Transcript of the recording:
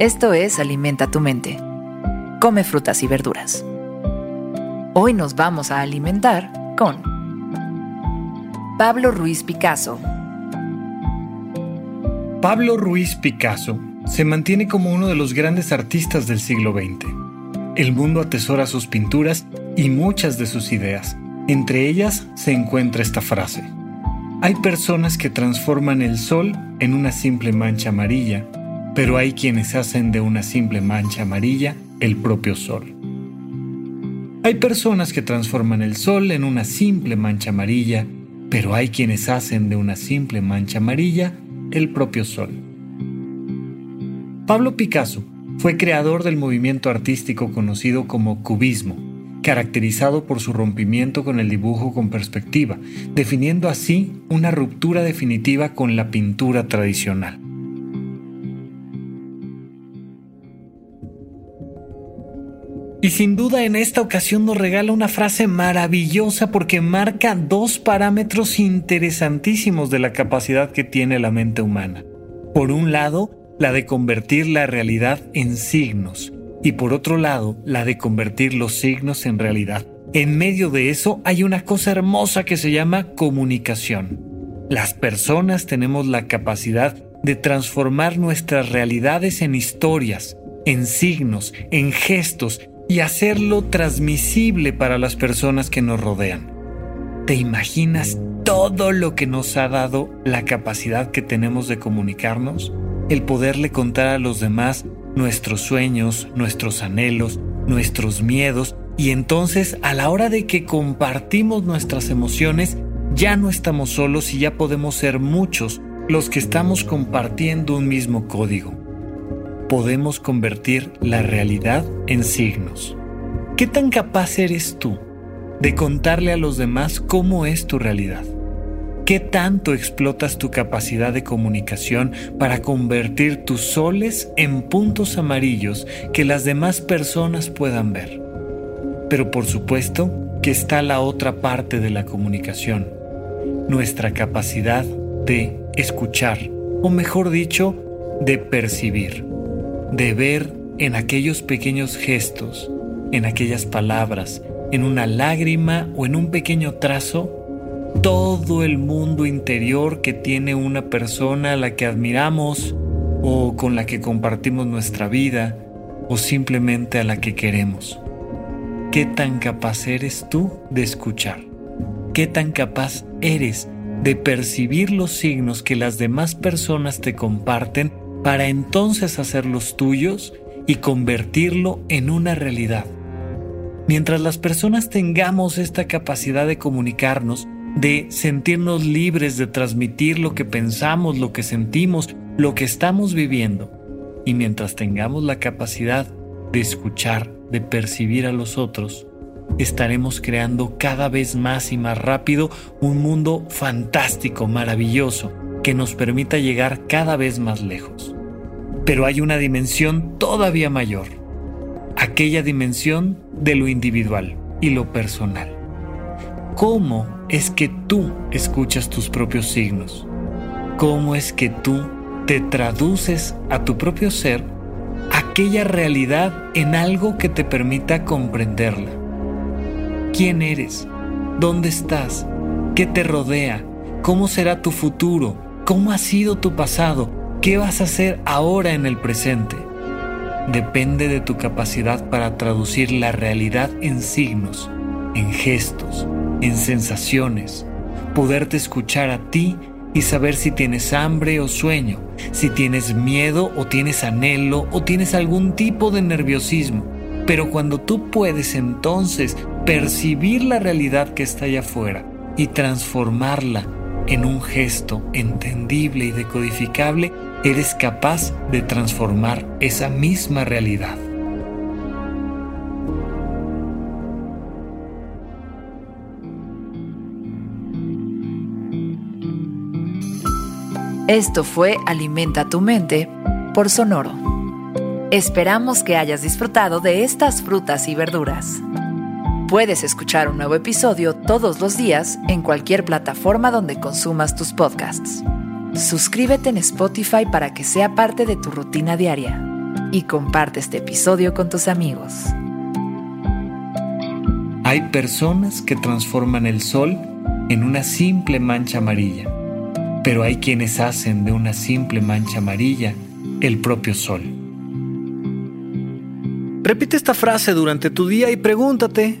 Esto es Alimenta tu mente. Come frutas y verduras. Hoy nos vamos a alimentar con Pablo Ruiz Picasso. Pablo Ruiz Picasso se mantiene como uno de los grandes artistas del siglo XX. El mundo atesora sus pinturas y muchas de sus ideas. Entre ellas se encuentra esta frase. Hay personas que transforman el sol en una simple mancha amarilla pero hay quienes hacen de una simple mancha amarilla el propio sol. Hay personas que transforman el sol en una simple mancha amarilla, pero hay quienes hacen de una simple mancha amarilla el propio sol. Pablo Picasso fue creador del movimiento artístico conocido como cubismo, caracterizado por su rompimiento con el dibujo con perspectiva, definiendo así una ruptura definitiva con la pintura tradicional. Y sin duda en esta ocasión nos regala una frase maravillosa porque marca dos parámetros interesantísimos de la capacidad que tiene la mente humana. Por un lado, la de convertir la realidad en signos y por otro lado, la de convertir los signos en realidad. En medio de eso hay una cosa hermosa que se llama comunicación. Las personas tenemos la capacidad de transformar nuestras realidades en historias, en signos, en gestos, y hacerlo transmisible para las personas que nos rodean. ¿Te imaginas todo lo que nos ha dado la capacidad que tenemos de comunicarnos? El poderle contar a los demás nuestros sueños, nuestros anhelos, nuestros miedos y entonces a la hora de que compartimos nuestras emociones ya no estamos solos y ya podemos ser muchos los que estamos compartiendo un mismo código podemos convertir la realidad en signos. ¿Qué tan capaz eres tú de contarle a los demás cómo es tu realidad? ¿Qué tanto explotas tu capacidad de comunicación para convertir tus soles en puntos amarillos que las demás personas puedan ver? Pero por supuesto que está la otra parte de la comunicación, nuestra capacidad de escuchar, o mejor dicho, de percibir de ver en aquellos pequeños gestos, en aquellas palabras, en una lágrima o en un pequeño trazo, todo el mundo interior que tiene una persona a la que admiramos o con la que compartimos nuestra vida o simplemente a la que queremos. ¿Qué tan capaz eres tú de escuchar? ¿Qué tan capaz eres de percibir los signos que las demás personas te comparten para entonces hacerlos tuyos y convertirlo en una realidad. Mientras las personas tengamos esta capacidad de comunicarnos, de sentirnos libres de transmitir lo que pensamos, lo que sentimos, lo que estamos viviendo, y mientras tengamos la capacidad de escuchar, de percibir a los otros, estaremos creando cada vez más y más rápido un mundo fantástico, maravilloso, que nos permita llegar cada vez más lejos. Pero hay una dimensión todavía mayor, aquella dimensión de lo individual y lo personal. ¿Cómo es que tú escuchas tus propios signos? ¿Cómo es que tú te traduces a tu propio ser aquella realidad en algo que te permita comprenderla? ¿Quién eres? ¿Dónde estás? ¿Qué te rodea? ¿Cómo será tu futuro? ¿Cómo ha sido tu pasado? ¿Qué vas a hacer ahora en el presente? Depende de tu capacidad para traducir la realidad en signos, en gestos, en sensaciones, poderte escuchar a ti y saber si tienes hambre o sueño, si tienes miedo o tienes anhelo o tienes algún tipo de nerviosismo. Pero cuando tú puedes entonces percibir la realidad que está allá afuera y transformarla en un gesto entendible y decodificable, eres capaz de transformar esa misma realidad. Esto fue Alimenta tu mente por Sonoro. Esperamos que hayas disfrutado de estas frutas y verduras. Puedes escuchar un nuevo episodio todos los días en cualquier plataforma donde consumas tus podcasts. Suscríbete en Spotify para que sea parte de tu rutina diaria y comparte este episodio con tus amigos. Hay personas que transforman el sol en una simple mancha amarilla, pero hay quienes hacen de una simple mancha amarilla el propio sol. Repite esta frase durante tu día y pregúntate,